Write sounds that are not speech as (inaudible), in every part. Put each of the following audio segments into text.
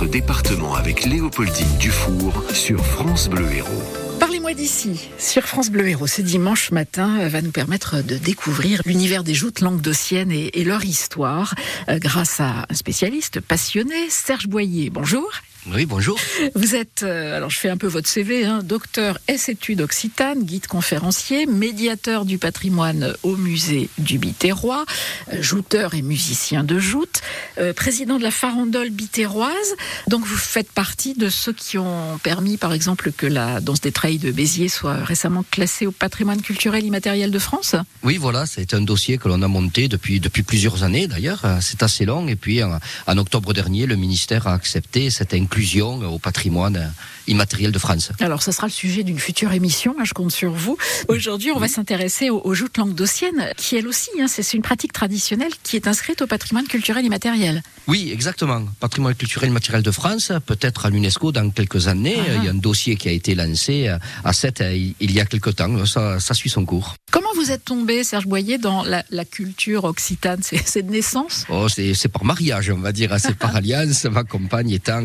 notre département avec Léopoldine Dufour sur France Bleu Héros. Parlez-moi d'ici, sur France Bleu Héros, ce dimanche matin va nous permettre de découvrir l'univers des joutes languedociennes et, et leur histoire euh, grâce à un spécialiste passionné, Serge Boyer. Bonjour. Oui, bonjour. Vous êtes, euh, alors je fais un peu votre CV, hein, docteur S études occitane, guide conférencier, médiateur du patrimoine au musée du Biterrois, euh, jouteur et musicien de joute, euh, président de la farandole bitéroise. Donc vous faites partie de ceux qui ont permis, par exemple, que la danse des treilles de Béziers soit récemment classée au patrimoine culturel immatériel de France? Oui, voilà, c'est un dossier que l'on a monté depuis, depuis plusieurs années d'ailleurs. C'est assez long. Et puis en, en octobre dernier, le ministère a accepté cette inclusion au patrimoine immatériel de France. Alors, ce sera le sujet d'une future émission. Hein, je compte sur vous. Aujourd'hui, on va s'intéresser aux, aux joutes languedociennes, qui elle aussi, hein, c'est une pratique traditionnelle qui est inscrite au patrimoine culturel immatériel. Oui, exactement. Patrimoine culturel immatériel de France, peut-être à l'UNESCO dans quelques années. Ah. Il y a un dossier qui a été lancé à 7 il y a quelques temps. Ça, ça suit son cours. Comment vous êtes tombé, Serge Boyer, dans la, la culture occitane? C'est de naissance? Oh, c'est par mariage, on va dire. C'est par (laughs) alliance. Ma compagne étant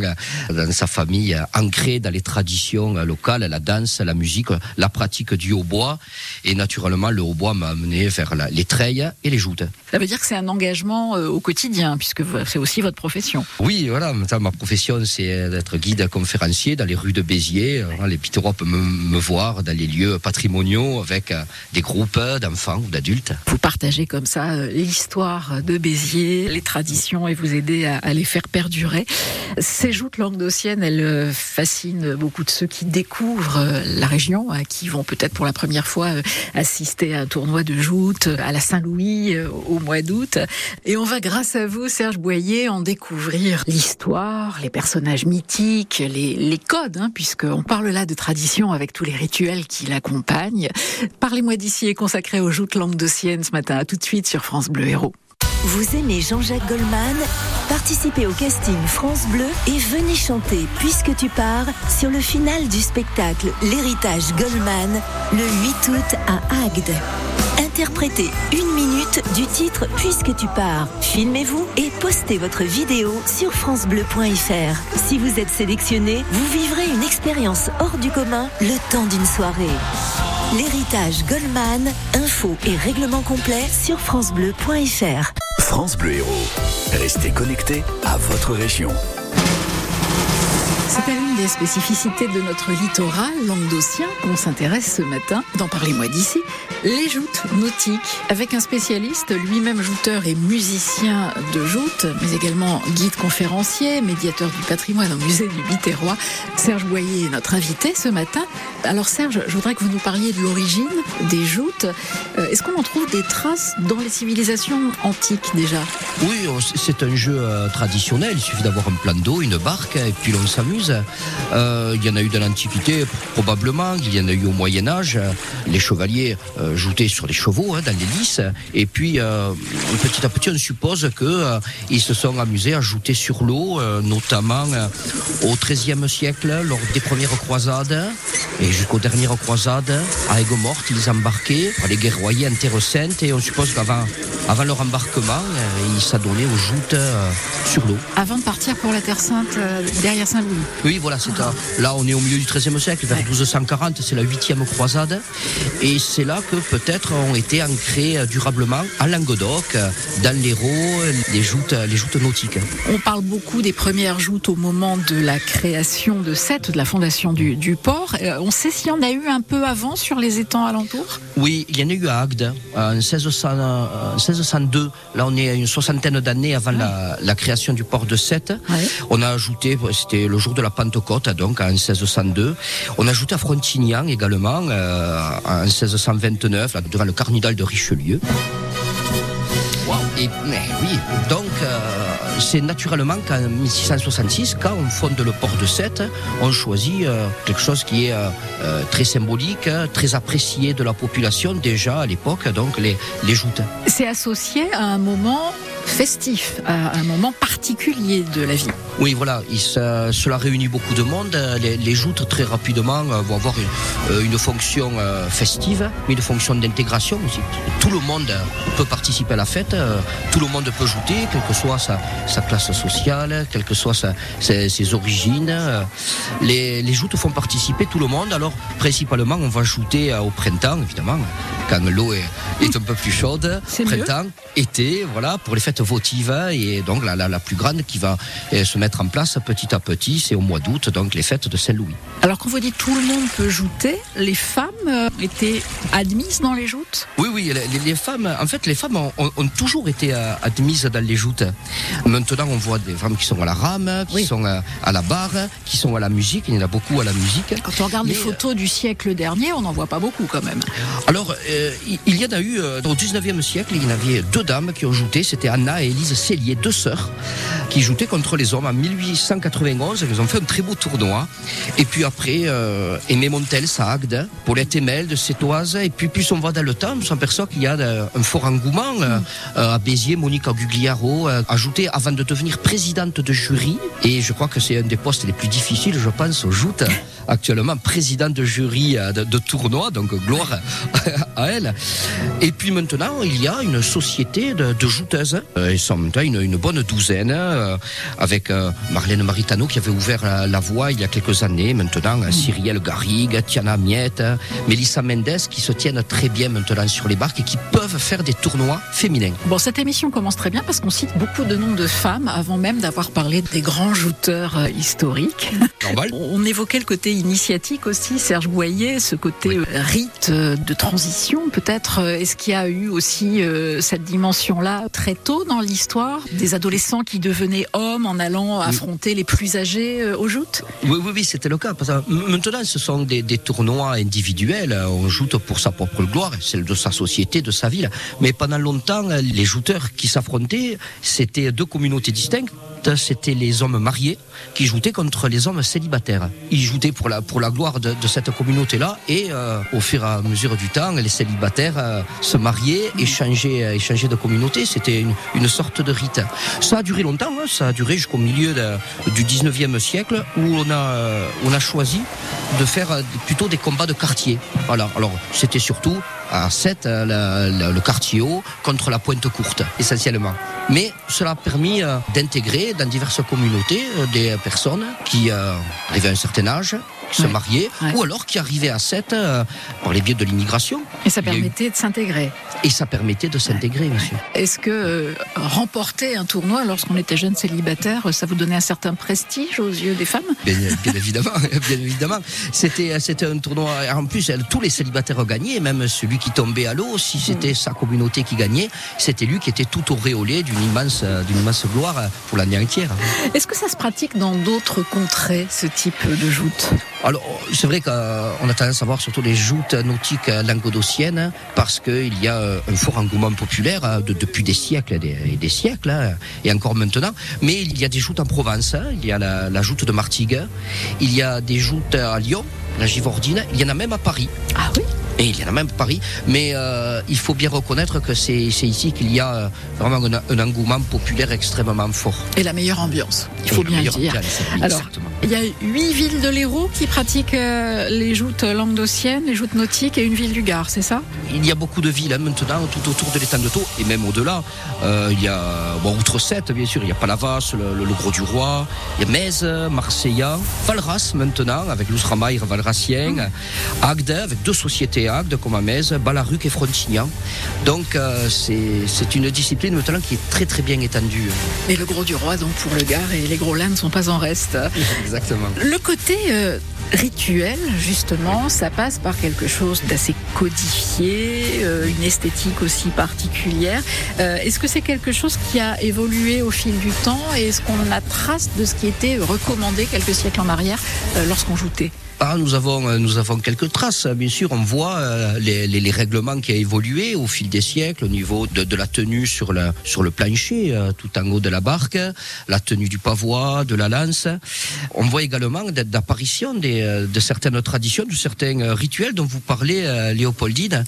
dans sa famille ancrée dans les traditions locales, la danse, la musique, la pratique du hautbois. Et naturellement, le hautbois m'a amené vers la, les treilles et les joutes. Ça veut dire que c'est un engagement euh, au quotidien, puisque c'est aussi votre profession. Oui, voilà. Ma profession, c'est d'être guide conférencier dans les rues de Béziers. Les Piterois peuvent me, me, voir dans les lieux patrimoniaux avec des groupes d'enfants ou d'adultes. Vous partagez comme ça euh, l'histoire de Béziers, les traditions et vous aidez à, à les faire perdurer. Ces joutes languedociennes, elles euh, fascinent beaucoup de ceux qui découvrent euh, la région, qui vont peut-être pour la première fois assister à un tournoi de joutes à la Saint-Louis au mois d'août. Et on va, grâce à vous, Serge Boyer, en découvrir l'histoire, les personnages mythiques, les, les codes, hein, puisqu'on parle là de tradition avec tous les rituels qui l'accompagnent. Parlez-moi d'ici et consacré aux joutes languedociennes ce matin. À tout de suite sur France Bleu Héros. Vous aimez Jean-Jacques Goldman? Participez au casting France Bleu et venez chanter Puisque tu pars sur le final du spectacle L'héritage Goldman le 8 août à Agde. Interprétez une minute du titre Puisque tu pars. Filmez-vous et postez votre vidéo sur francebleu.fr. Si vous êtes sélectionné, vous vivrez une expérience hors du commun le temps d'une soirée. L'héritage Goldman, info et règlement complet sur francebleu.fr. France Bleu Héros. Restez connectés à votre région. C'est à l'une des spécificités de notre littoral languedocien qu'on s'intéresse ce matin. Dans Parlez-moi d'ici, les joutes nautiques, avec un spécialiste, lui-même jouteur et musicien de joutes, mais également guide conférencier, médiateur du patrimoine au musée du Biterrois. Serge Boyer est notre invité ce matin. Alors Serge, je voudrais que vous nous parliez de l'origine des joutes. Euh, Est-ce qu'on en trouve des traces dans les civilisations antiques déjà? Oui, c'est un jeu euh, traditionnel. Il suffit d'avoir un plan d'eau, une barque, et puis l'on s'amuse. Euh, il y en a eu dans l'Antiquité, probablement. Il y en a eu au Moyen Âge. Les chevaliers euh, joutaient sur les chevaux, hein, dans les lices. Et puis, euh, petit à petit, on suppose que ils se sont amusés à jouter sur l'eau, notamment au XIIIe siècle, lors des premières croisades, et jusqu'aux dernières croisades. À Aigues-Mortes, ils embarquaient les guerroyer en Terre Sainte. Et on suppose qu'avant avant leur embarquement, ils s'adonnaient aux joutes sur l'eau. Avant de partir pour la Terre Sainte, derrière Saint-Louis oui, voilà, c'est là, on est au milieu du XIIIe siècle, vers 1240, c'est la huitième croisade, et c'est là que peut-être ont été ancrés durablement à Languedoc, dans l'Hérault, les joutes, les joutes nautiques. On parle beaucoup des premières joutes au moment de la création de Sète, de la fondation du, du port. Euh, on sait s'il y en a eu un peu avant sur les étangs alentours? Oui, il y en a eu à Agde, en 1600, euh, 1602. Là, on est à une soixantaine d'années avant la, la, création du port de Sète. On a ajouté, c'était le jour de la Pentecôte, donc en 1602. On a ajouté à Frontignan également euh, en 1629, là, devant le cardinal de Richelieu. Wow. Et oui, donc c'est naturellement qu'en 1666, quand on fonde le port de Sète, on choisit euh, quelque chose qui est euh, très symbolique, très apprécié de la population déjà à l'époque, donc les, les joutes. C'est associé à un moment festif, à un moment particulier de la vie. Oui, voilà, il, cela réunit beaucoup de monde. Les, les joutes, très rapidement, vont avoir une, une fonction festive, mais une fonction d'intégration aussi. Tout le monde peut participer à la fête, tout le monde peut jouer, quelle que soit sa, sa classe sociale, quelle que soit ses, origines. Les, les, joutes font participer tout le monde. Alors, principalement, on va jouter au printemps, évidemment, quand l'eau est, est, un peu plus chaude. (laughs) Printemps, été, voilà, pour les fêtes votives. Et donc, la, la, la plus grande qui va se mettre en place petit à petit, c'est au mois d'août, donc les fêtes de Saint-Louis. Alors, quand vous dites tout le monde peut jouter, les femmes euh, étaient admises dans les joutes? Oui, oui, les, femmes, en fait, les femmes ont, toujours été euh, admises dans les joutes. Maintenant, on voit des femmes qui sont à la rame, qui sont euh, à, la barre, qui sont à la musique. Il y en a beaucoup à la musique. Quand on regarde les photos du siècle dernier, on n'en voit pas beaucoup quand même. Alors, il y en a eu au 19e siècle, il y en avait deux dames qui ont joué. C'était Anna et Élise Cellier, deux sœurs, qui joutaient contre les hommes en 1891. Ils ont fait un très beau tournoi. Et puis après, euh, Aimé Montel, ça Agde, Paulette Emel de Sétoise. Et puis plus on va dans le temps, on s'aperçoit qu'il y a euh, un fort engouement euh, à Béziers. Monique Gugliaro ajouté avant de devenir présidente de jury. Et je crois que c'est un des postes les plus difficiles, je pense, au joute actuellement présidente de jury de, tournoi, donc gloire à elle. Et puis maintenant, il y a une société de, de jouteuses. Ils sont une, une bonne douzaine, avec Marlène Maritano qui avait ouvert la, voie il y a quelques années, maintenant, Cyrielle Garrigue, Tiana Miette, Mélissa Mendes, qui se tiennent très bien maintenant sur les barques et qui peuvent faire des tournois féminins. Bon, cette émission commence très bien parce qu'on cite beaucoup de noms de femmes avant même d'avoir parlé des grands jouteurs euh, historiques. (laughs) On évoquait le côté initiatique aussi, Serge Boyer, ce côté euh, rite euh, de transition peut-être. Est-ce qu'il y a eu aussi cette dimension-là très tôt dans l'histoire Des adolescents qui devenaient hommes en allant affronter les plus âgés aux joutes? Oui, oui, oui, c'était le cas. Maintenant, ce sont des, des, tournois individuels. On joue pour sa propre gloire, celle de sa société, de sa ville. Mais pendant longtemps, les jouteurs qui s'affrontaient, c'était deux communautés distinctes c'était les hommes mariés qui joutaient contre les hommes célibataires. Ils joutaient pour la, pour la gloire de, cette communauté-là et euh, au fur et à mesure du temps, les célibataires euh, se mariaient et changeaient, euh, de communauté. C'était une, sorte de rite. Ça a duré longtemps, hein. ça a duré jusqu'au milieu du 19e siècle où on a, on a choisi de faire plutôt des combats de quartier. Voilà. Alors, c'était surtout à 7, le quartier haut, contre la pointe courte, essentiellement. Mais cela a permis d'intégrer dans diverses communautés euh, des personnes qui euh, arrivaient à un certain âge, qui se mariaient, ou alors qui arrivaient à 7 euh, par les biais de l'immigration. Et ça permettait de s'intégrer. Et ça permettait de s'intégrer, monsieur. Est-ce que remporter un tournoi lorsqu'on était jeune célibataire, ça vous donnait un certain prestige aux yeux des femmes? Bien, (laughs) évidemment, (laughs) bien évidemment. C'était, c'était un tournoi. En plus, tous les célibataires gagnaient, même celui qui tombait à l'eau, si c'était mm. sa communauté qui gagnait, c'était lui qui était tout auréolé d'une immense, d'une immense gloire pour l'année entière. Est-ce que ça se pratique dans d'autres contrées, ce type de joute? Alors, c'est vrai qu'on a tendance à voir surtout les joutes nautiques languedociennes parce qu'il y a un fort engouement populaire hein, depuis des siècles et des, siècles, hein, et encore maintenant. Mais il y a des joutes en Provence, hein. il y a la, la joute de Martigues, il y a des joutes à Lyon, la Givordine, il y en a même à Paris. Ah oui et il y en a même Paris, mais euh, il faut bien reconnaître que c'est ici qu'il y a euh, vraiment un, engouement populaire extrêmement fort. Et la meilleure ambiance, il faut bien le dire. Alors, il y a huit villes de l'Hérault qui pratiquent euh, les joutes languedociennes, les joutes nautiques et une ville du Gard, c'est ça? Il y a beaucoup de villes hein, maintenant tout autour de l'étang de Taux et même au-delà. il y a, bon, outre sept bien sûr, il y a Palavas, le, Gros du Roi, il y a Metz, Marseilla, Valras maintenant avec l'Ousramaïr Valracien, mmh. Agde avec deux sociétés de Comamèze, Balaruc et Frontignan. Donc euh, c'est une discipline maintenant qui est très très bien étendue. Et le gros du roi donc pour le Gard et les gros lains ne sont pas en reste. Exactement. Le côté euh, rituel, justement, ça passe par quelque chose d'assez codifié, euh, une esthétique aussi particulière. est-ce que c'est quelque chose qui a évolué au fil du temps et est-ce qu'on a trace de ce qui était recommandé quelques siècles en arrière lorsqu'on joutait? Ah, nous avons, euh, nous avons quelques traces. Bien sûr, on voit euh, les, règlements qui ont évolué au fil des siècles au niveau de, la tenue sur le plancher, euh, tout en haut de la barque, la tenue du pavois, de la lance. On voit également d'apparition de certaines traditions, de certains rituels dont vous parlez, Léopoldine,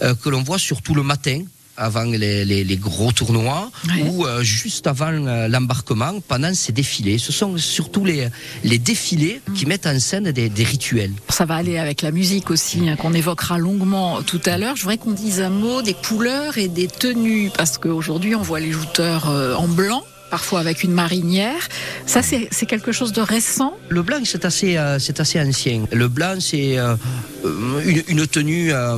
que l'on voit surtout le matin avant les, les, les, gros tournois ou euh, juste avant euh, l'embarquement pendant ces défilés. Ce sont surtout les, les défilés qui mettent en scène des, des rituels. Ça va aller avec la musique aussi, hein, qu'on évoquera longuement tout à l'heure. Je voudrais qu'on dise un mot des couleurs et des tenues, parce qu'aujourd'hui on voit les jouteurs euh, en blanc parfois avec une marinière. Ça, c'est quelque chose de récent? Le blanc, c'est assez, euh, assez ancien. Le blanc, c'est euh, une, une, tenue euh,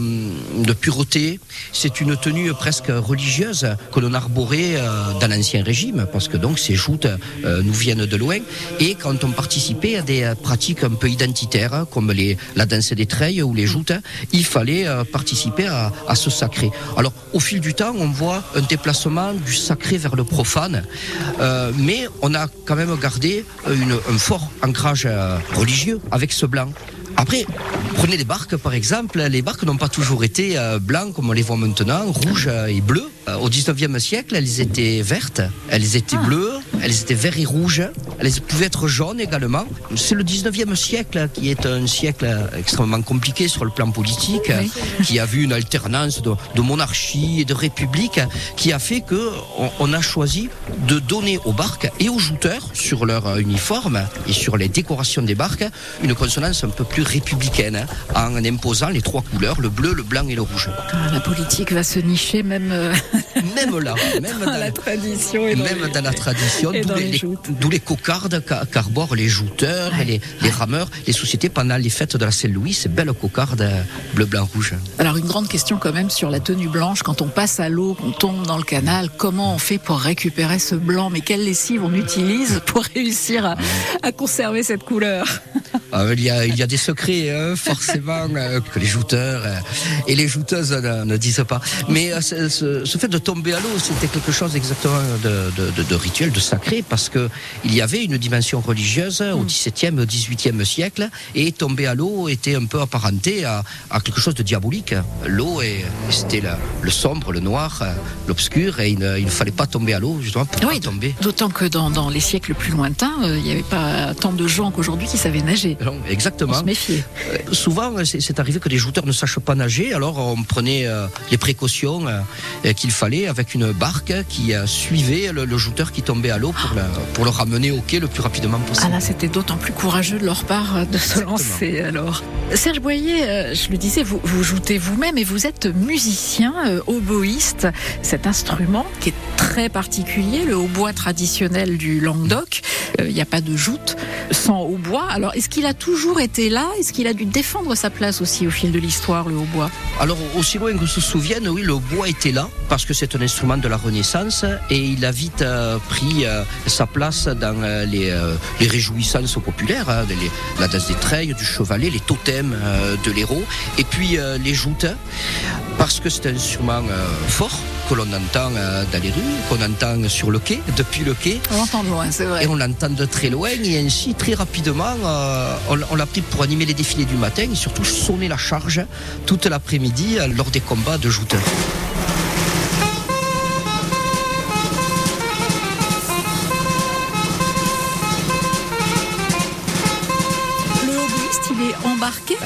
de pureté. C'est une tenue presque religieuse que l'on arborait dans l'Ancien Régime, parce que donc ces joutes nous viennent de loin. Et quand on participait à des pratiques un peu identitaires, comme les, la danse des treilles ou les joutes, il fallait participer à ce sacré. Alors, au fil du temps, on voit un déplacement du sacré vers le profane, euh, mais on a quand même gardé un fort ancrage euh, religieux avec ce blanc. Après, prenez les barques par exemple, les barques n'ont pas toujours été euh, blancs comme on les voit maintenant, rouges euh, et bleus. Euh, au 19e siècle, elles étaient vertes, elles étaient ah. bleues, elles étaient vertes et rouges, elles pouvaient être jaunes également. C'est le 19e siècle qui est un siècle extrêmement compliqué sur le plan politique, qui a vu une alternance de, de, monarchie et de république, qui a fait que on, on, a choisi de donner aux barques et aux jouteurs sur leur uniforme et sur les décorations des barques une consonance un peu plus républicaine hein, en imposant les trois couleurs, le bleu, le blanc et le rouge. Ah, la politique va se nicher même, euh, (laughs) même là, même dans, la tradition et dans même dans la tradition, d'où les, cocardes qu'arborent les jouteurs et les, les, rameurs, les sociétés pendant les fêtes de la Saint-Louis, ces belles cocardes euh, bleu, blanc, rouge. Alors une grande question quand même sur la tenue blanche, quand on passe à l'eau, qu'on tombe dans le canal, comment on fait pour récupérer ce blanc? Mais quelle lessive on utilise pour réussir à, à conserver cette couleur? Il, y a, il y a des (laughs) secrets, hein, forcément, euh, que les jouteurs euh, et les jouteuses ne, disent pas. Mais euh, ce, ce, fait de tomber à l'eau, c'était quelque chose exactement de, de, de, rituel, de sacré, parce que il y avait une dimension religieuse au. XVIIe au XVIIIe siècle, et tomber à l'eau était un peu apparenté à, à quelque chose de diabolique. L'eau, c'était le sombre, le noir, l'obscur, et il ne, il ne, fallait pas tomber à l'eau, justement, pour oui, pas tomber. D'autant que dans, dans, les siècles plus lointains, il n'y avait pas tant de gens qu'aujourd'hui qui savaient nager. Non, exactement. Se souvent, c'est arrivé que les jouteurs ne sachent pas nager, alors on prenait euh, les précautions euh, qu'il fallait avec une barque qui euh, suivait le, le, jouteur qui tombait à l'eau pour, pour, le ramener au quai le plus rapidement possible. Ah là, c'était d'autant plus courageux de leur part de se lancer alors. Serge Boyer, je le disais, vous, vous joutez vous-même et vous êtes musicien, oboïste, cet instrument qui est très particulier, le hautbois traditionnel du Languedoc. Il n'y a pas de joute sans hautbois. Alors, est-ce qu'il a toujours été là Est-ce qu'il a dû défendre sa place aussi au fil de l'histoire, le hautbois Alors, aussi loin que se souvienne, oui, le hautbois était là parce que c'est un instrument de la Renaissance et il a vite euh, pris euh, sa place dans euh, les, les, réjouissances populaires, hein, les, la danse des treilles, du chevalet, les totems de l'héros et puis les joutes parce que c'est un instrument fort que l'on entend dans les rues, qu'on entend sur le quai, depuis le quai. On l'entend de loin, c'est vrai. Et on l'entend de très loin et ainsi très rapidement on, l'a pris pour animer les défilés du matin et surtout sonner la charge toute l'après-midi euh, lors des combats de jouteurs.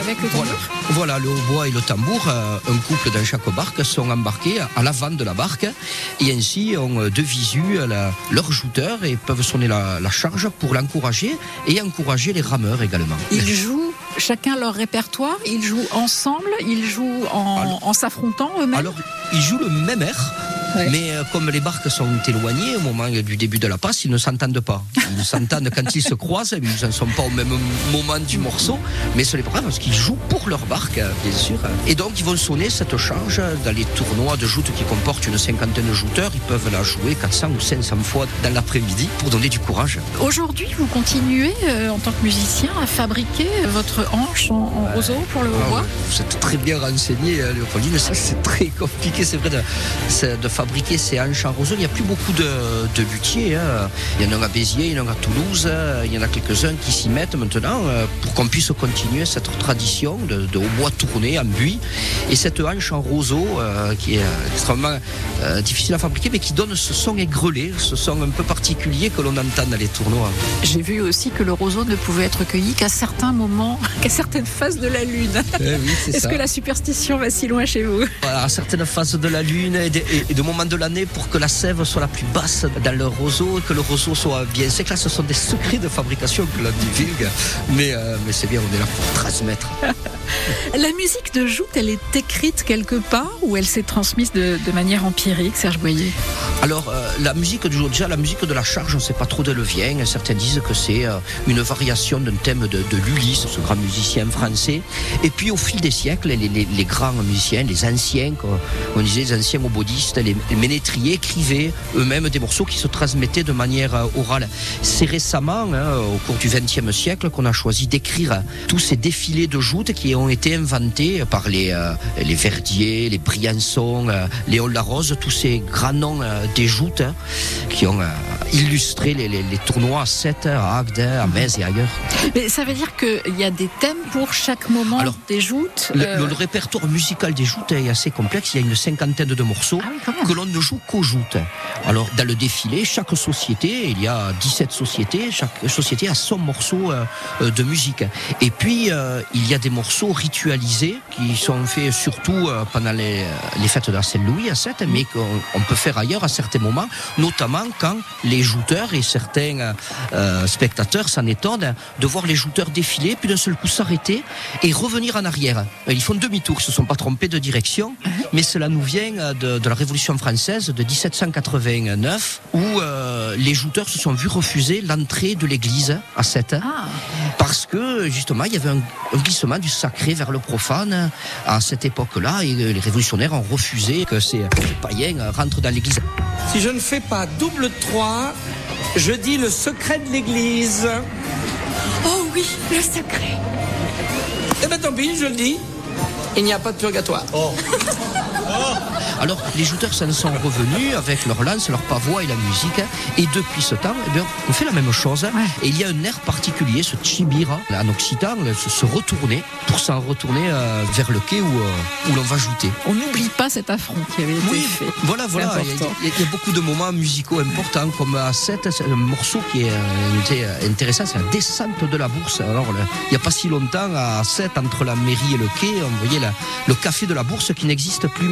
Avec le tambour voilà, le hautbois et le tambour, euh, un couple dans chaque barque, sont embarqués à l'avant de la barque. Et ainsi ont euh, de visu leur jouteur et peuvent sonner la, charge pour l'encourager et encourager les rameurs également. Ils jouent chacun leur répertoire, ils jouent ensemble, ils jouent en, en s'affrontant eux-mêmes. Alors, ils jouent le même air mais euh, comme les barques sont éloignées au moment du début de la passe, ils ne s'entendent pas. Ils s'entendent quand ils se (laughs) croisent, ils ne sont pas au même moment du morceau. Mais ce n'est pas grave parce qu'ils jouent pour leur barque, bien sûr. Et donc ils vont sonner cette charge dans les tournois de joutes qui comportent une cinquantaine de jouteurs. Ils peuvent la jouer 400 ou 500 fois dans l'après-midi pour donner du courage. Aujourd'hui, vous continuez euh, en tant que musicien à fabriquer votre hanche en, roseau pour le hautbois Vous êtes très bien renseigné, euh, Léopoldine. C'est très compliqué, c'est vrai, de, de fabriquer ces hanches en roseau. Il n'y a plus beaucoup de, de luthiers. Hein. Il y en a à Béziers, il y en a à Toulouse, il y en a quelques-uns qui s'y mettent maintenant euh, pour qu'on puisse continuer cette tradition de, de bois tourné en buis. Et cette hanche en roseau euh, qui est euh, extrêmement difficile à fabriquer mais qui donne ce son aigrelé, ce son un peu particulier que l'on entend dans les tournois. J'ai vu aussi que le roseau ne pouvait être cueilli qu'à certains moments, (laughs) qu'à certaines phases de la lune. Eh Est-ce que la superstition va si loin chez vous? À certaines phases de la lune et de, et de moment de l'année pour que la sève soit la plus basse dans le roseau, que le roseau soit bien sec. Là, ce sont des secrets de fabrication que l'on divulgue, mais, euh, mais c'est bien, on est là pour transmettre. (laughs) la musique de joute, elle est écrite quelque part ou elle s'est transmise de, manière empirique, Serge Boyer? Alors, euh, la musique du joute, déjà la musique de la charge, on ne sait pas trop d'où elle vient. Certains disent que c'est euh, une variation d'un thème de, de l'Ulysse, ce grand musicien français. Et puis, au fil des siècles, les, les, grands musiciens, les anciens, on disait, les anciens obodistes, les, les ménétriers écrivaient eux-mêmes des morceaux qui se transmettaient de manière euh, orale. C'est récemment, hein, au cours du XXe siècle, qu'on a choisi d'écrire tous ces défilés de joutes qui ont été inventés par les, euh, les Verdier, les Briançon, euh, Léon Larose, tous ces grands noms des joutes hein, qui ont illustré les, les, tournois à Sète, à Agde, à Metz et ailleurs. Mais ça veut dire qu'il y a des thèmes pour chaque moment des joutes le, répertoire musical des joutes est assez complexe. Il y a une cinquantaine de morceaux ah que l'on ne joue qu'aux joutes. Alors, dans le défilé, chaque société, il y a 17 sociétés, chaque société a son morceau euh, de musique. Et puis, euh, il y a des morceaux ritualisés qui sont faits surtout euh, pendant les, fêtes de la Saint-Louis à 7, mais qu'on peut faire ailleurs à certains moments, notamment quand les jouteurs et certains spectateurs s'en étonnent de voir les jouteurs défiler, puis d'un seul coup s'arrêter et revenir en arrière. Ils font demi-tour, ils se sont pas trompés de direction, mais cela nous vient de, de la Révolution française de 1789 où euh, les jouteurs se sont vus refuser l'entrée de l'église à 7 ah. parce que justement il y avait un, glissement du sacré vers le profane à cette époque-là et les révolutionnaires ont refusé que ces païens rentrent dans l'église. Si je ne fais pas double 3, je dis le secret de l'église. Oh oui, le secret. Eh ben tant pis, je le dis. Il n'y a pas de purgatoire. Oh. (laughs) (laughs) Alors, les jouteurs s'en sont revenus avec leur lance, leur pavois et la musique. Et depuis ce temps, eh bien, on fait la même chose. Et il y a un air particulier, ce chibira, en occitan, se retourner pour s'en retourner euh, vers le quai où, euh, où l'on va jouter. On n'oublie pas cet affront qui avait été fait. Voilà, voilà. Il y, a, beaucoup de moments musicaux importants, comme à 7, un morceau qui est euh, intéressant, c'est la descente de la bourse. Alors, il n'y a pas si longtemps, à 7, entre la mairie et le quai, on voyait le café de la bourse qui n'existe plus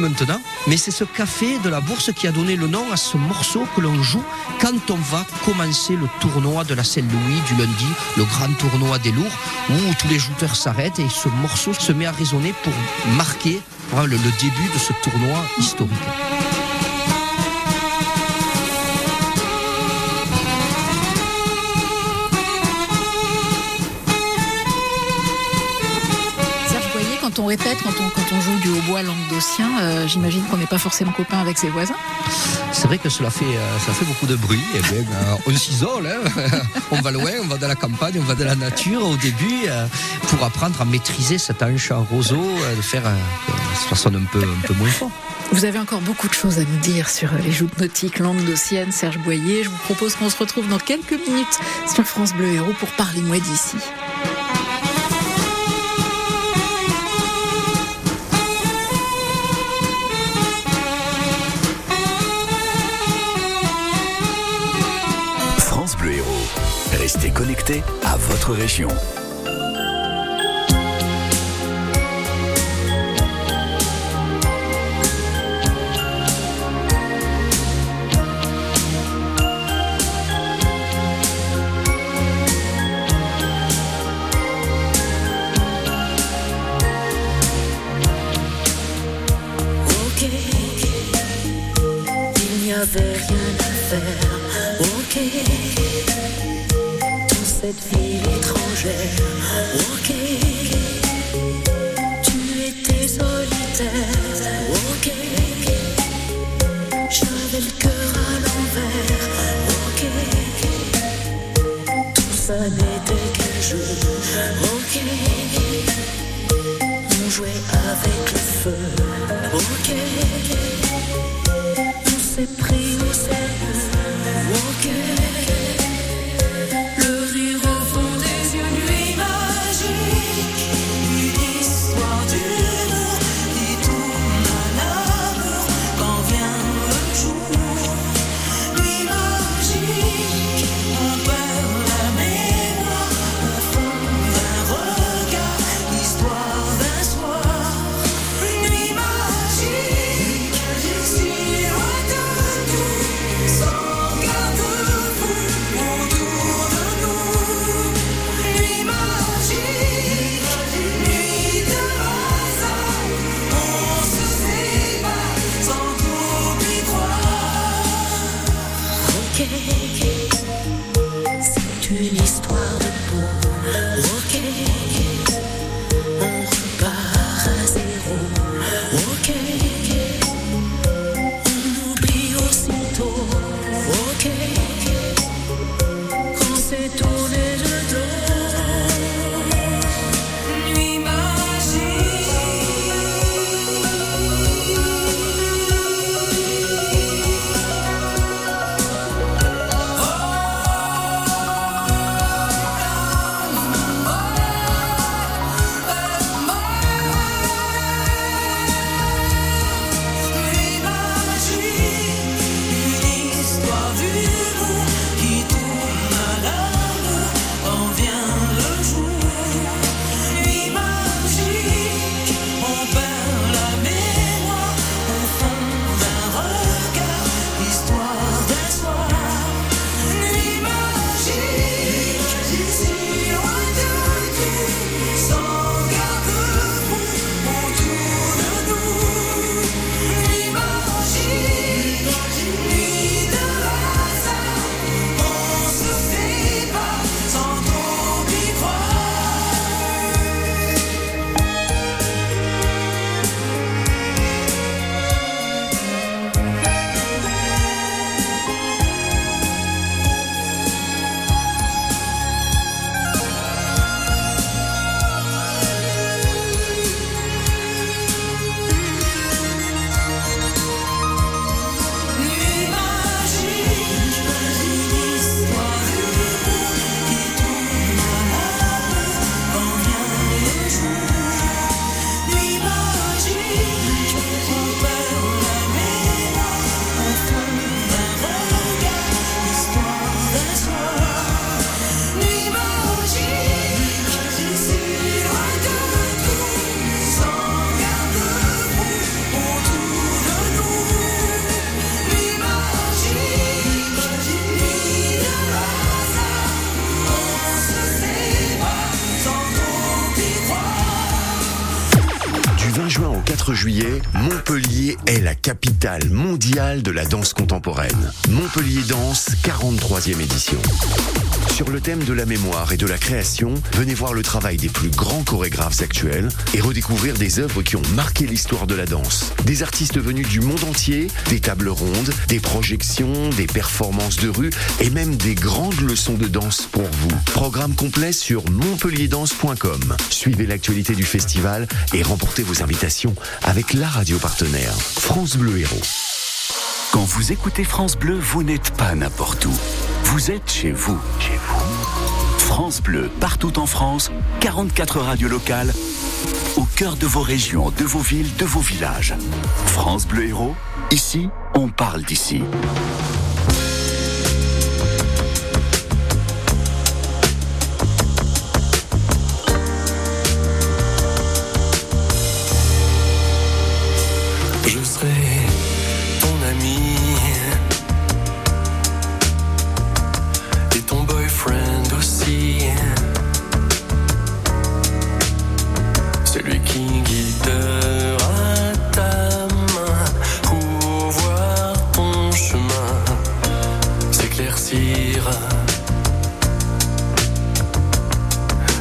Mais c'est ce café de la bourse qui a donné le nom à ce morceau que l'on joue quand on va commencer le tournoi de la Saint-Louis du lundi, le grand tournoi des lourds, où tous les jouteurs s'arrêtent et ce morceau se met à résonner pour marquer le, le début de ce tournoi historique. Répète, quand on, quand on joue du hautbois languedocien, euh, j'imagine qu'on n'est pas forcément copain avec ses voisins. C'est vrai que cela fait, euh, ça fait beaucoup de bruit. Et eh bien, euh, on s'isole, hein. (laughs) on va loin, on va dans la campagne, on va dans la nature au début pour apprendre à maîtriser cet anche en roseau, de faire ça sonne un peu, un peu moins fort. Vous avez encore beaucoup de choses à nous dire sur les joutes nautiques languedociennes, Serge Boyer. Je vous propose qu'on se retrouve dans quelques minutes sur France Bleu Héros pour parler moi d'ici. Restez connectés à votre région. il n'y avait rien à faire. Ok cette fille étrangère. Ok, tu étais solitaire. Ok, j'avais le cœur à l'envers. Ok, tout ça n'était qu'un jeu. Ok, on jouait avec le feu. Ok, on s'est pris au sérieux. Montpellier est la capitale mondiale de la danse contemporaine. Montpellier Danse, 43e édition. Sur le thème de la mémoire et de la création, venez voir le travail des plus grands chorégraphes actuels et redécouvrir des œuvres qui ont marqué l'histoire de la danse. Des artistes venus du monde entier, des tables rondes, des projections, des performances de rue et même des grandes leçons de danse pour vous. Programme complet sur montpellierdanse.com. Suivez l'actualité du festival et remportez vos invitations avec la radio partenaire France Bleu Héros. Quand vous écoutez France Bleu, vous n'êtes pas n'importe où. Vous êtes chez vous. France Bleu, partout en France, 44 radios locales, au cœur de vos régions, de vos villes, de vos villages. France Bleu Héros, ici, on parle d'ici.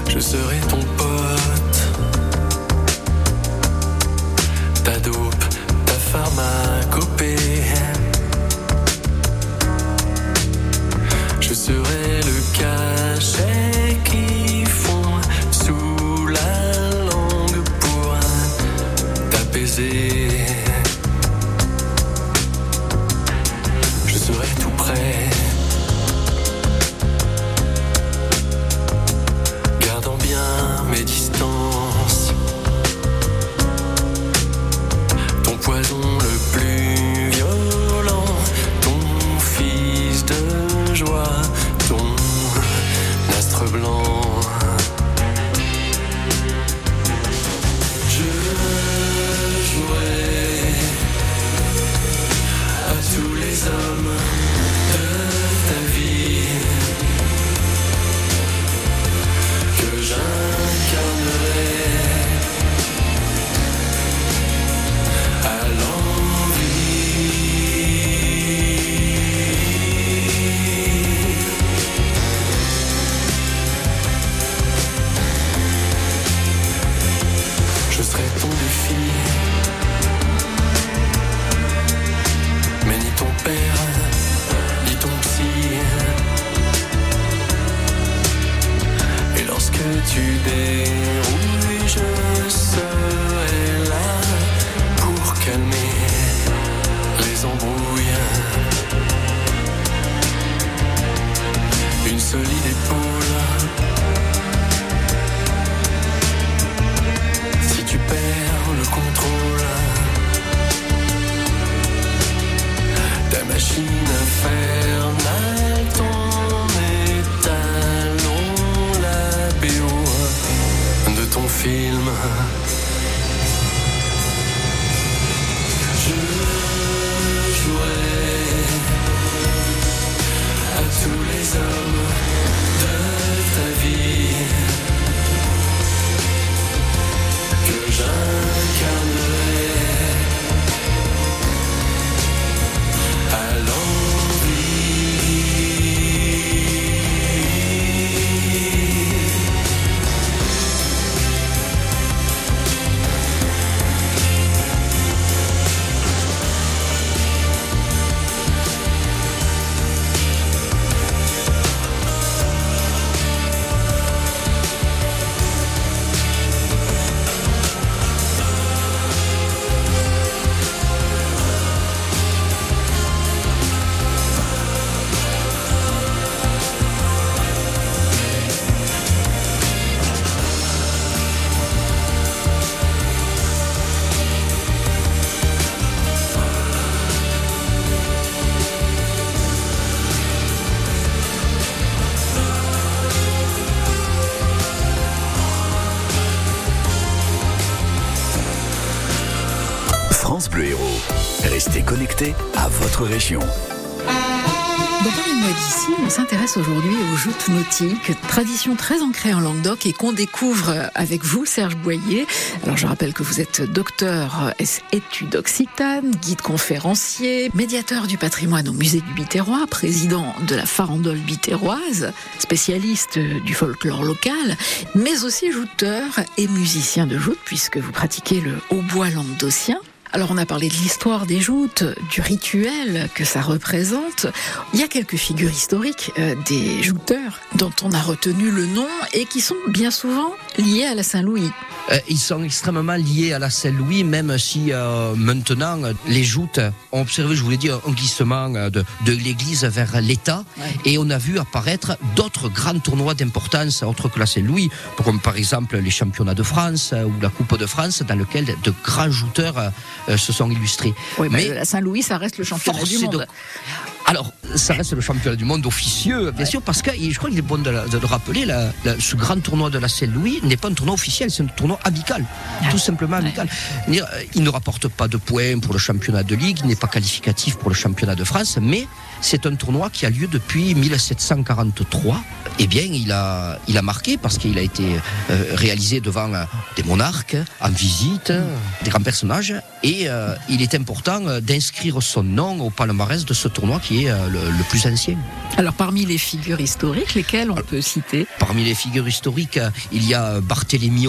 Je serai ton pote. France Bleu Héros. Restez connectés à votre région. Dans Parlez-moi d'ici, on s'intéresse aujourd'hui aux joutes nautiques, tradition très ancrée en Languedoc et qu'on découvre avec vous, Serge Boyer. Alors je rappelle que vous êtes docteur études occitanes, guide conférencier, médiateur du patrimoine au musée du Biterrois, président de la farandole bitéroise, spécialiste du folklore local, mais aussi jouteur et musicien de joute puisque vous pratiquez le hautbois languedocien. Alors on a parlé de l'histoire des joutes, du rituel que ça représente. Il y a quelques figures historiques euh, des jouteurs dont on a retenu le nom et qui sont bien souvent liés à la Saint-Louis. Euh, ils sont extrêmement liés à la Saint-Louis, même si euh, maintenant les joutes ont observé, je vous l'ai dit, un glissement de, de l'Église vers l'État, Ouais. et on a vu apparaître d'autres grands tournois d'importance autres que la Saint-Louis, comme par exemple les championnats de France ou la Coupe de France, dans lesquels de grands jouteurs se sont illustrés. Oui, mais Mais- la Saint-Louis, ça reste le championnat du monde. de- Alors, ça reste le championnat du monde officieux, bien sûr, parce que je crois qu'il est bon de, le- de le rappeler, la- la- ce grand tournoi de la Saint-Louis n'est pas un tournoi officiel, c'est un tournoi amical, tout simplement amical. Euh, Il ne rapporte pas de points pour le championnat de ligue, il n'est pas qualificatif pour le championnat de France, mais c'est un tournoi qui a lieu depuis 1743. Eh bien, il a, il a marqué parce qu'il a été euh, réalisé devant euh, des monarques, en visite, des grands personnages, et euh, il est important d'inscrire son nom au palmarès de ce tournoi qui est le, le plus ancien. Alors parmi les figures historiques, lesquelles on peut citer? Parmi les figures historiques, il y a Barthélemy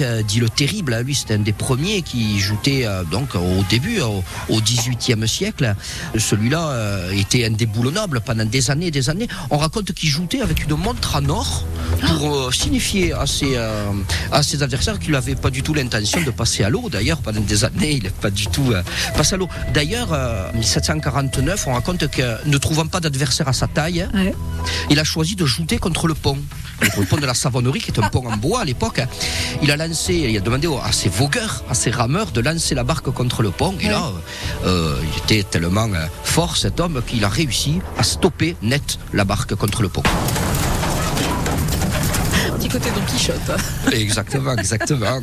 euh, dit le Terrible. Lui, c'était un des premiers qui jouait euh, donc au début, au, au 18e siècle. Celui-là était indéboulonnable pendant des années et des années. On raconte qu'il jouait avec une montre en or pour euh, signifier à ses, euh, à ses adversaires qu'il n'avait pas du tout l'intention de passer à l'eau. D'ailleurs, pendant des années, il n'a pas du tout euh, passé à l'eau. D'ailleurs, en 1749, on raconte que ne trouvant pas d'adversaire à sa taille, Ouais. il a choisi de jouer contre le pont. Le pont de la Savonnerie, qui est un pont en bois à l'époque. Il a lancé, il a demandé à ses vogueurs, à ses rameurs, de lancer la barque contre le pont. Et Ouais. là, euh, il était tellement euh, fort, cet homme, qu'il a réussi à stopper net la barque contre le pont. Côté Don Quichotte. Exactement, exactement.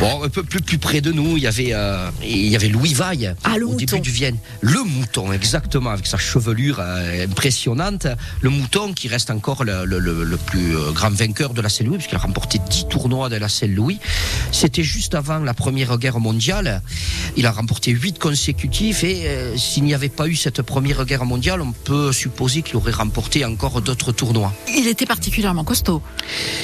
Bon, un peu plus, plus près de nous, il y avait, euh, il y avait Louis Vaille Ah, au mouton. début du Vienne. Le mouton, exactement, avec sa chevelure euh, impressionnante. Le mouton qui reste encore le, le- le- le plus euh, grand vainqueur de la Saint-Louis, puisqu'il a remporté 10 tournois de la Saint-Louis. C'était juste avant la Première Guerre mondiale. Il a remporté 8 consécutifs et euh, s'il n'y avait pas eu cette Première Guerre mondiale, on peut supposer qu'il aurait remporté encore d'autres tournois. Il était particulièrement costaud.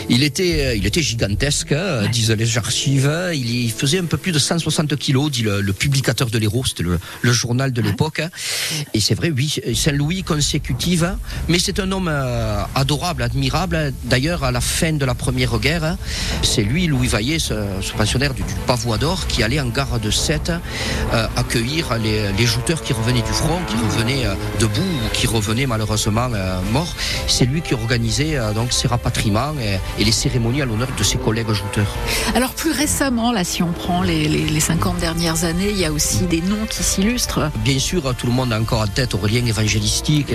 Il était, il était gigantesque, hein, disent les archives. Il, faisait un peu plus de 160 kilos, dit le, publicateur de l'Hérault, c'était le, journal de l'époque. Et c'est vrai, oui, Saint-Louis consécutive. Mais c'est un homme euh, adorable, admirable. D'ailleurs, à la fin de la Première Guerre, c'est lui, Louis Vaillet, ce, pensionnaire du, du Pavois d'Or, qui allait en gare de Sète euh, accueillir les, les, jouteurs qui revenaient du front, qui revenaient euh, debout ou qui revenaient malheureusement morts. C'est lui qui organisait donc ces rapatriements et, les cérémonies à l'honneur de ses collègues jouteurs. Alors plus récemment, là, si on prend les, les, 50 dernières années, il y a aussi des noms qui s'illustrent. Bien sûr, tout le monde a encore en tête Aurélien Évangélistique,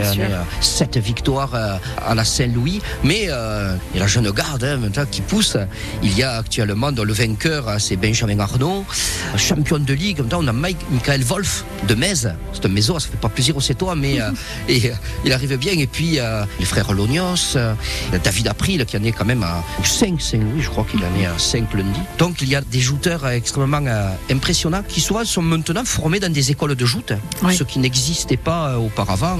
sept victoires à la Saint-Louis, mais euh, il y a la jeune garde hein, maintenant qui pousse. Il y a actuellement dans le vainqueur, hein, c'est Benjamin Arnaud, champion de ligue. Maintenant, on a Mike, Michael Wolf de Metz. C'est un maison, ça fait pas plaisir au toi, mais (laughs) euh, et, euh, il arrive bien. Et puis les frères Lognos, David April qui en est quand même à 5 Saint-Louis, je crois qu'il en est à 5 lundi. Donc il y a des jouteurs extrêmement impressionnants qui souvent sont maintenant formés dans des écoles de joute, ce qui n'existait pas auparavant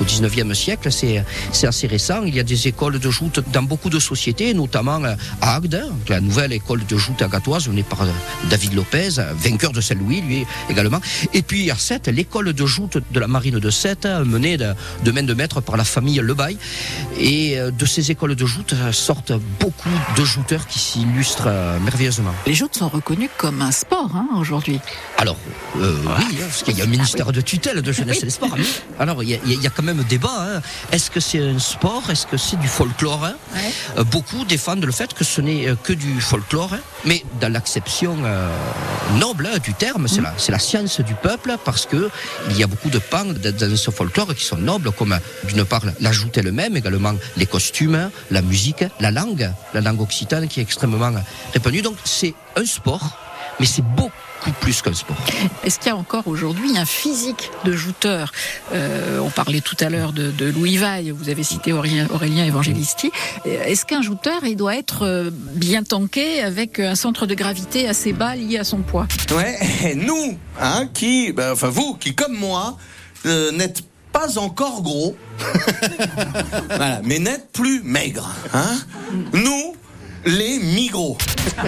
au 19e siècle. C'est assez récent. Il y a des écoles de joute dans beaucoup de sociétés, notamment euh, à Agde, la nouvelle école de joute agatoise menée par euh, David Lopez, vainqueur de Saint-Louis, lui également. Et puis à Sète, l'école de joute de la marine de Sète, menée de, main de maître par la famille Lebaille. Et euh, de ces écoles de joute sortent beaucoup de jouteurs qui s'illustrent merveilleusement. Les joutes sont reconnues comme un sport hein, aujourd'hui. Alors, oui, hein, parce qu'il y a un ministère de tutelle de jeunesse et des sports. Alors, il y, a, quand même débat. Hein. Est-ce que c'est un sport? Est-ce que c'est du folklore hein? Euh, Beaucoup défendent le fait que ce n'est euh, que du folklore, mais dans l'acception euh, noble du terme, c'est mm. la, la, science du peuple, parce que il y a beaucoup de pans dans ce folklore qui sont nobles, comme d'une part la joute elle-même, également les costumes, la musique, la langue, la langue occitane qui est extrêmement répandue. Donc c'est un sport, mais c'est beaucoup plus qu'un sport. Est-ce qu'il y a encore aujourd'hui un physique de jouteur euh, On parlait tout à l'heure de, Louis Vaille, vous avez cité Aurélien, Aurélien Evangelisti. Est-ce qu'un jouteur, il doit être euh, bien tanké avec un centre de gravité assez bas lié à son poids? Ouais, nous, hein, qui, ben, enfin vous, qui comme moi, euh, n'êtes pas encore gros, (laughs) mais n'êtes plus maigre. Hein nous, les migros.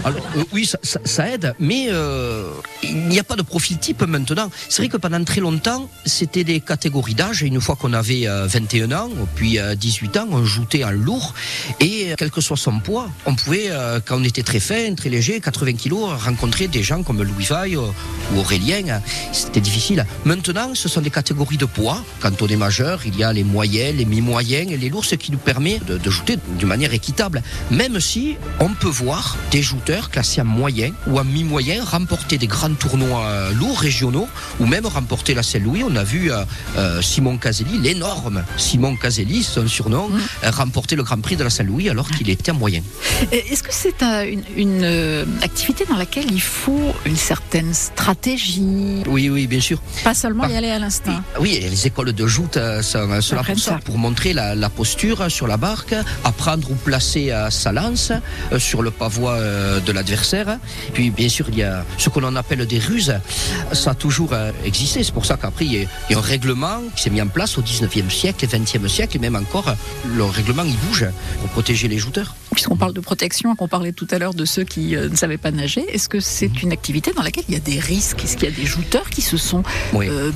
Alors, euh, oui, ça, aide, mais euh, il n'y a pas de profil type maintenant. C'est vrai que pendant très longtemps, c'était des catégories d'âge. Une fois qu'on avait 21 euh, ans, puis 18 ans, on joutait en lourd. Et quel que soit son poids, on pouvait, quand on était très fin, très léger, 80 kilos, rencontrer des gens comme Louis Vaille ou Aurélien. C'était difficile. Maintenant, ce sont des catégories de poids. Quand on est majeur, il y a les moyens, les mi-moyens et les lourds, ce qui nous permet de, de jouer d'une manière équitable. Même si on peut voir des jouteurs classés en moyen ou en mi-moyen remporter des grands tournois euh, lourds régionaux ou même remporter la Saint-Louis. On a vu euh, euh, Simon Caselli, l'énorme Simon Caselli, son surnom, remporter le Grand Prix de la Saint-Louis alors qu'il était en moyen. Est-ce que c'est une, activité dans laquelle il faut une certaine stratégie? Oui, oui, bien sûr. Pas seulement y aller à l'instinct. Oui, les écoles de joute sont, là pour ça, pour montrer la, la, posture sur la barque, apprendre où placer sa lance, sur le pavois euh, de l'adversaire. Puis bien sûr, il y a ce qu'on en appelle des ruses. Ça a toujours euh, existé. C'est pour ça qu'après, il y, a un règlement qui s'est mis en place au 19e siècle, et 20e siècle, et même encore, le règlement, il bouge pour protéger les jouteurs. Puisqu'on parle de protection, qu'on parlait tout à l'heure de ceux qui ne savaient pas nager, est-ce que c'est mhm. une activité dans laquelle il y a des risques? Est-ce qu'il y a des jouteurs qui se sont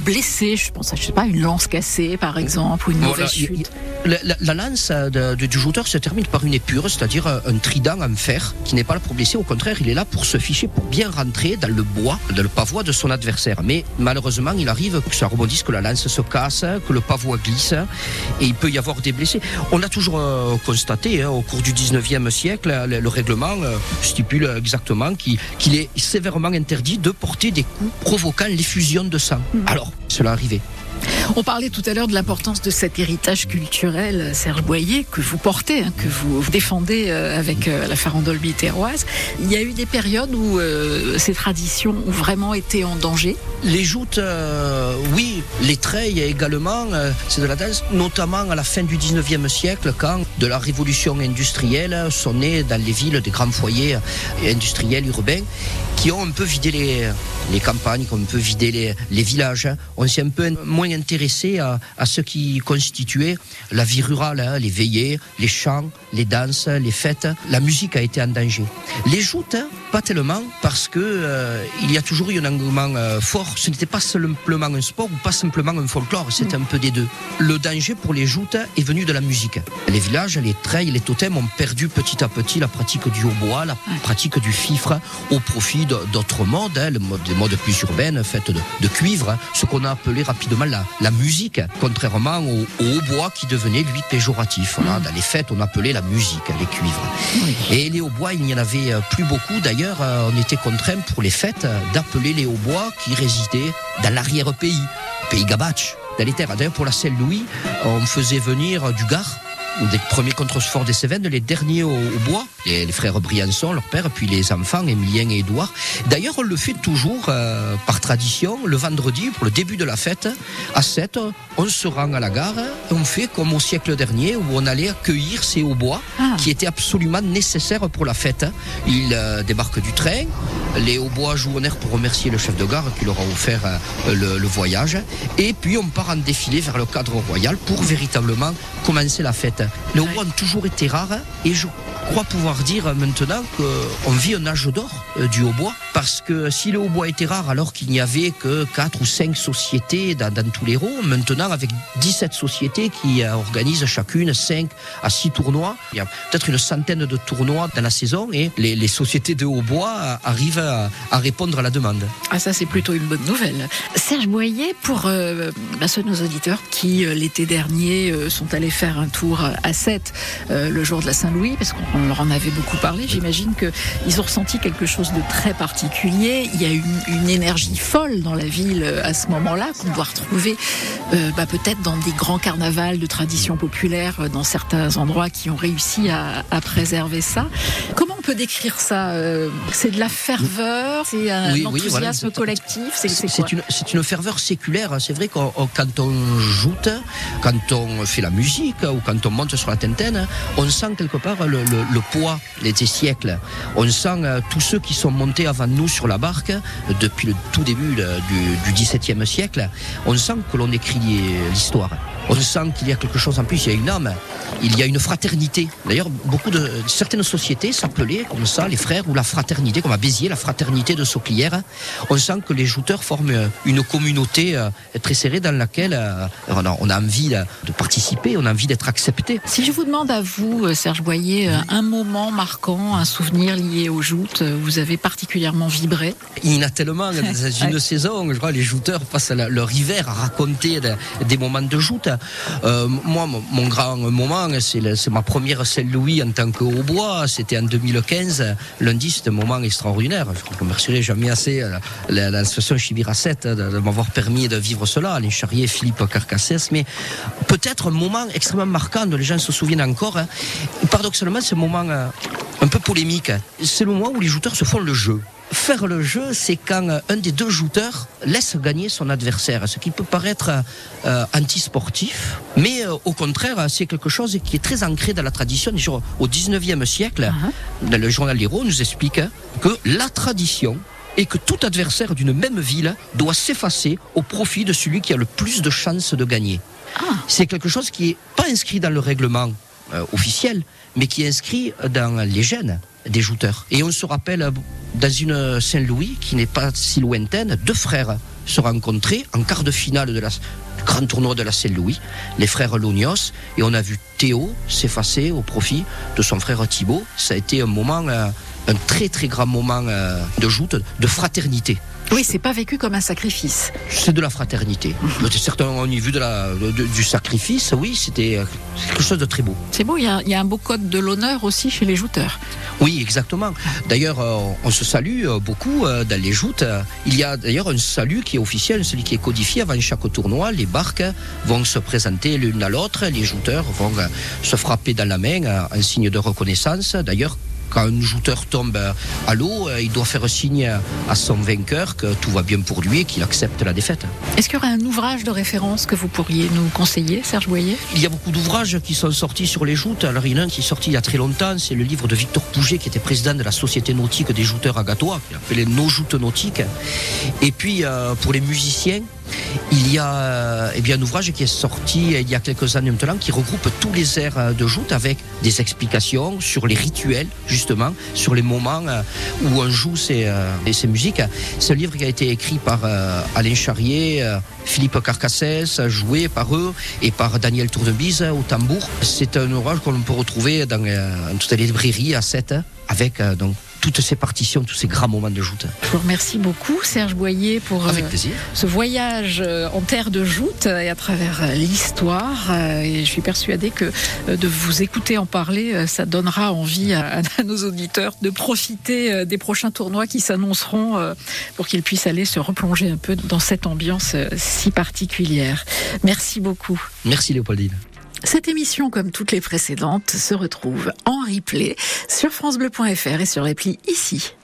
blessés? Je pense à, je sais pas, une lance cassée, par exemple, ou une mauvaise chute. La, lance du jouteur se termine par une épure, c'est-à-dire un trident en fer qui n'est pas là pour blesser, au contraire, il est là pour se ficher, pour bien rentrer dans le bois, dans le pavois de son adversaire. Mais malheureusement, il arrive que ça rebondisse, que la lance se casse, que le pavois glisse, et il peut y avoir des blessés. On a toujours euh, constaté, hein, au cours du 19e siècle, le, règlement euh, stipule exactement qu'il est sévèrement interdit de porter des coups provoquant l'effusion de sang. Mmh. Alors, cela arrivait. On parlait tout à l'heure de l'importance de cet héritage culturel, Serge Boyer, que vous portez, hein, que vous défendez euh, avec euh, la farandole biterroise. Il y a eu des périodes où euh, ces traditions ont vraiment été en danger? Les joutes, oui. Les treilles également, c'est de la danse, notamment à la fin du 19e siècle, quand de la révolution industrielle sont nés dans les villes des grands foyers industriels urbains qui ont un peu vidé les, campagnes, qui ont un peu vidé les, villages. On s'est un peu moins intéressé à, à ce qui constituait la vie rurale, hein, les veillées, les chants, les danses, les fêtes. La musique a été en danger. Les joutes, hein, pas tellement, parce que euh, il y a toujours eu un engouement euh, fort. Ce n'était pas simplement un sport ou pas simplement un folklore, c'était un peu des deux. Le danger pour les joutes est venu de la musique. Les villages, les trails, les totems ont perdu petit à petit la pratique du hautbois, la pratique du fifre, au profit d'autres modes, hein, des modes plus urbaines, faites de, de cuivre, hein, ce qu'on a appelé rapidement la, la musique, contrairement au, au hautbois qui devenait lui péjoratif. Voilà, Dans les fêtes, on appelait la musique, les cuivres. Et les hautbois, il n'y en avait euh, plus beaucoup. D'ailleurs, euh, on était contraint pour les fêtes euh, d'appeler les hautbois qui résidaient dans l'arrière-pays, pays Gabache, dans les terres. D'ailleurs, pour la Selle-Louis, on faisait venir du Gard, des premiers contreforts des Cévennes, les derniers au, au bois, les, les frères Briançon, leur père, puis les enfants, Émilien et Édouard. D'ailleurs, on le fait toujours euh, par tradition, le vendredi, pour le début de la fête, à 7, on se rend à la gare, on fait comme au siècle dernier, où on allait accueillir ces hautbois, Ah. qui étaient absolument nécessaires pour la fête. Ils euh, débarquent du train, les hautbois jouent en air pour remercier le chef de gare qui leur a offert euh, le, le voyage, et puis on part en défilé vers le cadre royal pour véritablement commencer la fête. Hautbois ont toujours été rares, et je crois pouvoir dire maintenant qu'on vit un âge d'or euh, du hautbois, parce que si le hautbois était rare alors qu'il n'y avait que 4 ou 5 sociétés dans, dans tous les rôles, maintenant avec 17 sociétés qui euh, organisent chacune 5 à 6 tournois, il y a peut-être une centaine de tournois dans la saison et les, les sociétés de hautbois euh, arrivent à, à répondre à la demande. Ah ça c'est plutôt une bonne nouvelle. Serge Boyer, pour euh, bah, ceux de nos auditeurs qui euh, l'été dernier euh, sont allés faire un tour à 7 le jour de la Saint-Louis, parce qu'on leur en avait beaucoup parlé, j'imagine qu'ils ont ressenti quelque chose de très particulier. Il y a une, une énergie folle dans la ville euh, à ce moment-là qu'on doit retrouver euh, bah, peut-être dans des grands carnavals de tradition populaire euh, dans certains endroits qui ont réussi à, à préserver ça. Comment on peut décrire ça C'est de la ferveur, c'est un Oui, oui, enthousiasme voilà, collectif, c'est une, ferveur séculaire. C'est vrai on- quand on joute, quand on fait la musique ou quand on monte sur la Tintaine, on sent quelque part le, le- le poids des siècles. On sent euh, tous ceux qui sont montés avant nous sur la barque euh, depuis le tout début euh, du, du XVIIe siècle. On sent que l'on écrit l'histoire. On sent qu'il y a quelque chose en plus, il y a une âme, il y a une fraternité. D'ailleurs, beaucoup de certaines sociétés s'appelaient comme ça les frères ou la fraternité, comme à Béziers, la fraternité de Sauclière. On sent que les jouteurs forment euh, une communauté euh, très serrée dans laquelle euh, on a, envie de participer, on a envie d'être accepté. Si je vous demande à vous, Serge Boyer, un moment marquant, un souvenir lié aux joutes, vous avez particulièrement vibré? Il y en a tellement (laughs) dans une saison, je crois, les jouteurs passent leur hiver à raconter de- des moments de joute. Euh, moi, mon, grand moment, c'est ma première Saint-Louis en tant que hautbois. C'était en 2015. Lundi, c'était un moment extraordinaire. Je remercierai jamais assez euh, la- l'association Chibira 7 de, de m'avoir permis de vivre cela, les charriers Philippe Carcassès. Mais peut-être un moment extrêmement marquant dont les gens se souviennent encore. hein. Paradoxalement, c'est un moment euh, un peu polémique. C'est le moment où les jouteurs se font le jeu. Faire le jeu, c'est quand euh, un des deux jouteurs laisse gagner son adversaire, ce qui peut paraître euh, antisportif, mais euh, au contraire, c'est quelque chose qui est très ancré dans la tradition. Au 19e siècle, dans le journal L'Hérault nous explique que la tradition est que tout adversaire d'une même ville doit s'effacer au profit de celui qui a le plus de chances de gagner. C'est quelque chose qui est pas inscrit dans le règlement euh, officiel, mais qui est inscrit dans les gènes des jouteurs. Et on se rappelle, euh, dans une Saint-Louis qui n'est pas si lointaine, deux frères se rencontraient en quart de finale de la, du grand tournoi de la Saint-Louis, les frères Lognos, et on a vu Théo s'effacer au profit de son frère Thibaut. Ça a été un moment, euh, un très très grand moment euh, de joute, de fraternité. Oui, c'est pas vécu comme un sacrifice. C'est de la fraternité. Certains ont vu de la, de- du sacrifice, oui, c'était euh, quelque chose de très beau. C'est beau, il y, a, il y a un beau code de l'honneur aussi chez les jouteurs. Oui, exactement. D'ailleurs, euh, on se salue euh, beaucoup dans les joutes. Il y a d'ailleurs un salut qui est officiel, celui qui est codifié avant chaque tournoi. Les barques vont se présenter l'une à l'autre. Les jouteurs vont se frapper dans la main en signe de reconnaissance. D'ailleurs, quand un jouteur tombe à l'eau, il doit faire signe à son vainqueur que tout va bien pour lui et qu'il accepte la défaite. Est-ce qu'il y aurait un ouvrage de référence que vous pourriez nous conseiller, Serge Boyer? Il y a beaucoup d'ouvrages qui sont sortis sur les joutes. Alors il y en a un qui est sorti il y a très longtemps, c'est le livre de Victor Pouget qui était président de la Société nautique des jouteurs à Gatois, qui appelé Nos joutes nautiques. Et puis euh, pour les musiciens, il y a euh, eh bien, un ouvrage qui est sorti il y a quelques années maintenant qui regroupe tous les airs euh, de joute avec des explications sur les rituels, justement, sur les moments euh, où on joue ces, ces musiques. C'est un livre qui a été écrit par Alain Charrier, Philippe Carcassès, joué par eux, et par Daniel Tournebise au tambour. C'est un ouvrage qu'on peut retrouver dans, toutes les librairies à 7, avec donc toutes ces partitions, tous ces grands moments de joute. Je vous remercie beaucoup, Serge Boyer, pour Avec plaisir. ce voyage euh, en terre de joute et à travers euh, l'histoire. Euh, et je suis persuadée que de vous écouter en parler, ça donnera envie à, nos auditeurs de profiter des prochains tournois qui s'annonceront pour qu'ils puissent aller se replonger un peu dans cette ambiance si particulière. Merci beaucoup. Merci Léopoldine. Cette émission, comme toutes les précédentes, se retrouve en replay sur francebleu.fr et sur l'appli ici.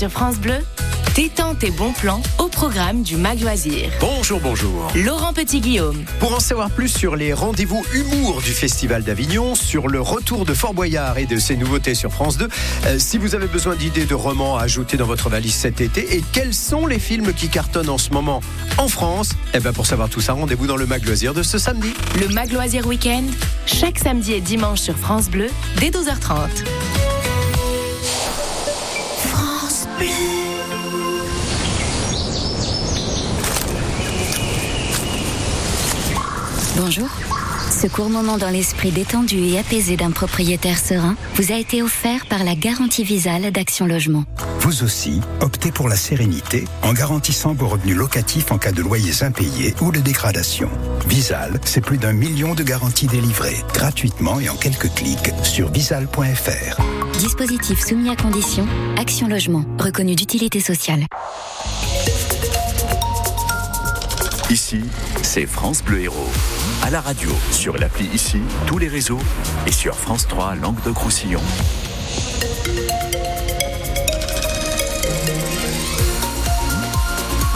Sur France Bleu, T'étends tes bons plans au programme du Mag Loisir. Bonjour, bonjour. Laurent Petit-Guillaume. Pour en savoir plus sur les rendez-vous humour du Festival d'Avignon, sur le retour de Fort Boyard et de ses nouveautés sur France 2, euh, si vous avez besoin d'idées de romans à ajouter dans votre valise cet été, et quels sont les films qui cartonnent en ce moment en France, eh ben pour savoir tout ça, rendez-vous dans le Mag Loisir de ce samedi. Le Mag Loisir Week-end, chaque samedi et dimanche sur France Bleu, dès 12h30. Bonjour. Ce court moment dans l'esprit détendu et apaisé d'un propriétaire serein vous a été offert par la garantie Visale d'Action Logement. Vous aussi, optez pour la sérénité en garantissant vos revenus locatifs en cas de loyers impayés ou de dégradation. Visal, c'est plus d'un million de garanties délivrées gratuitement et en quelques clics sur visal.fr. Dispositif soumis à condition, Action Logement, reconnu d'utilité sociale. Ici, c'est France Bleu Héros. À la radio, sur l'appli ici, tous les réseaux et sur France 3 Langue de Roussillon.